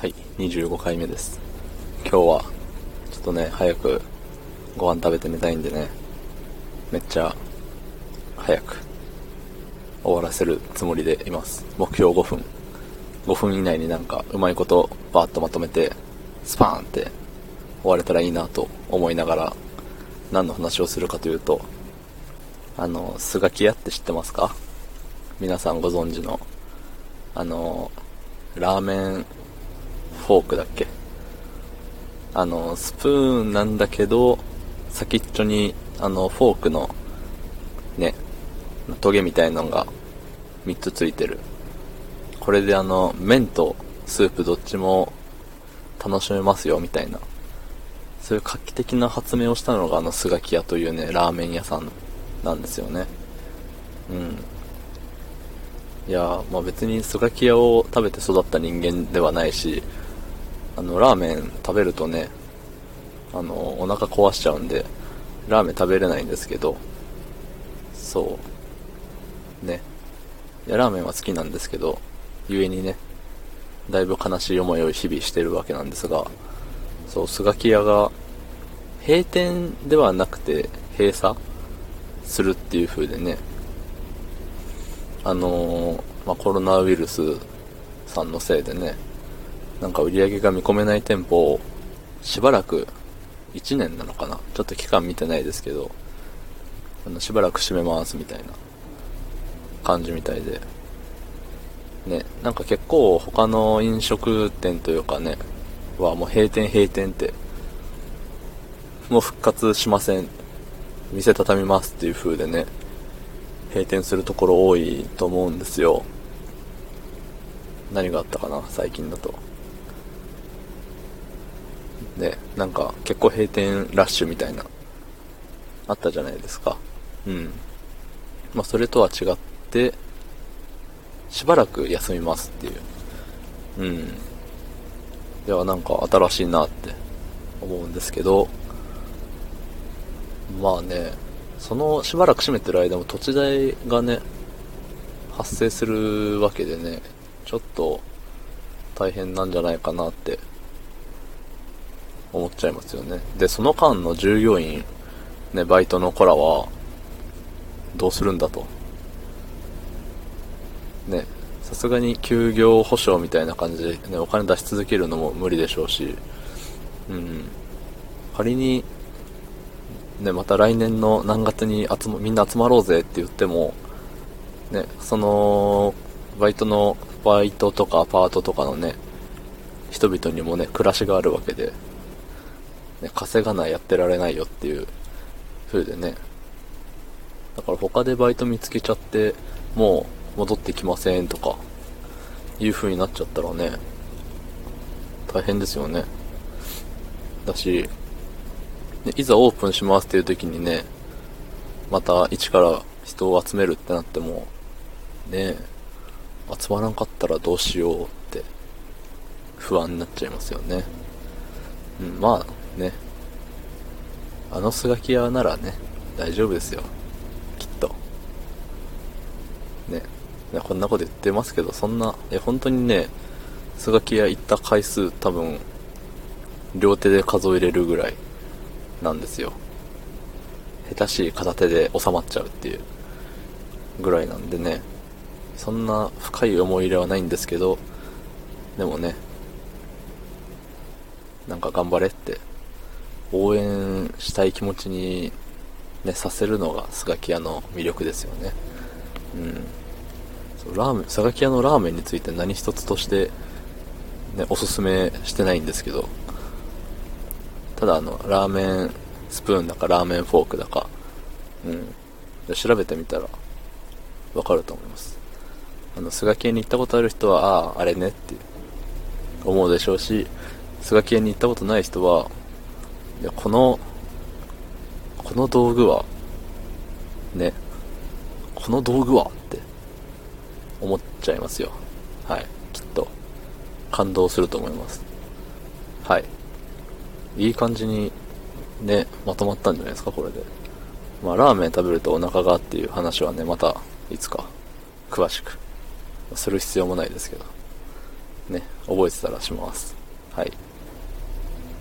はい、25回目です。今日は、ちょっとね、早くご飯食べて寝たいんでね、めっちゃ、早く、終わらせるつもりでいます。目標5分。5分以内になんか、うまいこと、バーッとまとめて、スパーンって、終われたらいいなと思いながら、何の話をするかというと、あの、スガキ屋って知ってますか？皆さんご存知の、あの、ラーメンフォークだっけ？あの、スプーンなんだけど、先っちょに、あの、フォークの、ね、トゲみたいのが3つついてる。これであの、麺とスープどっちも楽しめますよ、みたいな。そういう画期的な発明をしたのがあの、スガキ屋というね、ラーメン屋さんなんですよね。うん。いやまあ別にスガキ屋を食べて育った人間ではないし、あの、ラーメン食べるとね、あの、お腹壊しちゃうんで、ラーメン食べれないんですけど、そう。ね。いや、ラーメンは好きなんですけど、故にね、だいぶ悲しい思いを日々してるわけなんですが、そう、スガキ屋が、閉店ではなくて、閉鎖するっていう風でね、あのーまあ、コロナウイルスさんのせいでね、なんか売り上げが見込めない店舗を、しばらく、1年なのかな？ちょっと期間見てないですけど、あの、しばらく閉めますみたいな感じみたいで、ね、なんか結構他の飲食店というかね、はもう閉店閉店って、もう復活しません。店畳みますっていう風でね、閉店するところ多いと思うんですよ。何があったかな？最近だと。ね、なんか結構閉店ラッシュみたいな、あったじゃないですか。うん。まあそれとは違って、しばらく休みますっていう。うん。いや、なんか新しいなって思うんですけど、まあね、そのしばらく閉めてる間も土地代がね、発生するわけでね、ちょっと大変なんじゃないかなって思っちゃいますよね。で、その間の従業員、ね、バイトの子らは、どうするんだと。ね、さすがに休業保障みたいな感じで、ね、お金出し続けるのも無理でしょうし、うん。仮に、ね、また来年の何月に集ま、みんな集まろうぜって言っても、ね、その、バイトの、バイトとかアパートとかのね、人々にもね、暮らしがあるわけで、ね、稼がないやってられないよっていう風でね。だから他でバイト見つけちゃって、もう戻ってきませんとか、いう風になっちゃったらね、大変ですよね。だし、ねいざオープンしますっていう時にね、また一から人を集めるってなっても、ね集まらんかったらどうしようって不安になっちゃいますよね。うん、まあね、あのスガキ屋ならね、大丈夫ですよ。きっと。ね。こんなこと言ってますけど、そんな、え、本当にね、スガキ屋行った回数多分、両手で数えれるぐらいなんですよ。下手しい片手で収まっちゃうっていうぐらいなんでね、そんな深い思い入れはないんですけど、でもね、なんか頑張れって、応援したい気持ちに、ね、させるのがスガキ屋の魅力ですよね。うん。ラーメン、スガキ屋のラーメンについて何一つとして、ね、おすすめしてないんですけど、ただあの、ラーメンスプーンだかラーメンフォークだか、うん。調べてみたら、わかると思います。あの、スガキ屋に行ったことある人は、ああ、あれねって思うでしょうし、スガキ屋に行ったことない人は、いや、この、この道具は、ね、この道具はって思っちゃいますよ。はい。きっと、感動すると思います。はい。いい感じに、ね、まとまったんじゃないですか、これで。まあ、ラーメン食べるとお腹がっていう話はね、また、いつか、詳しく、する必要もないですけど。ね、覚えてたらします。はい。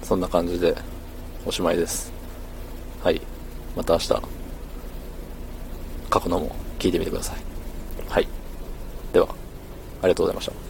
そんな感じで、おしまいです。はい。また明日、過去のも聞いてみてください。はい。では、ありがとうございました。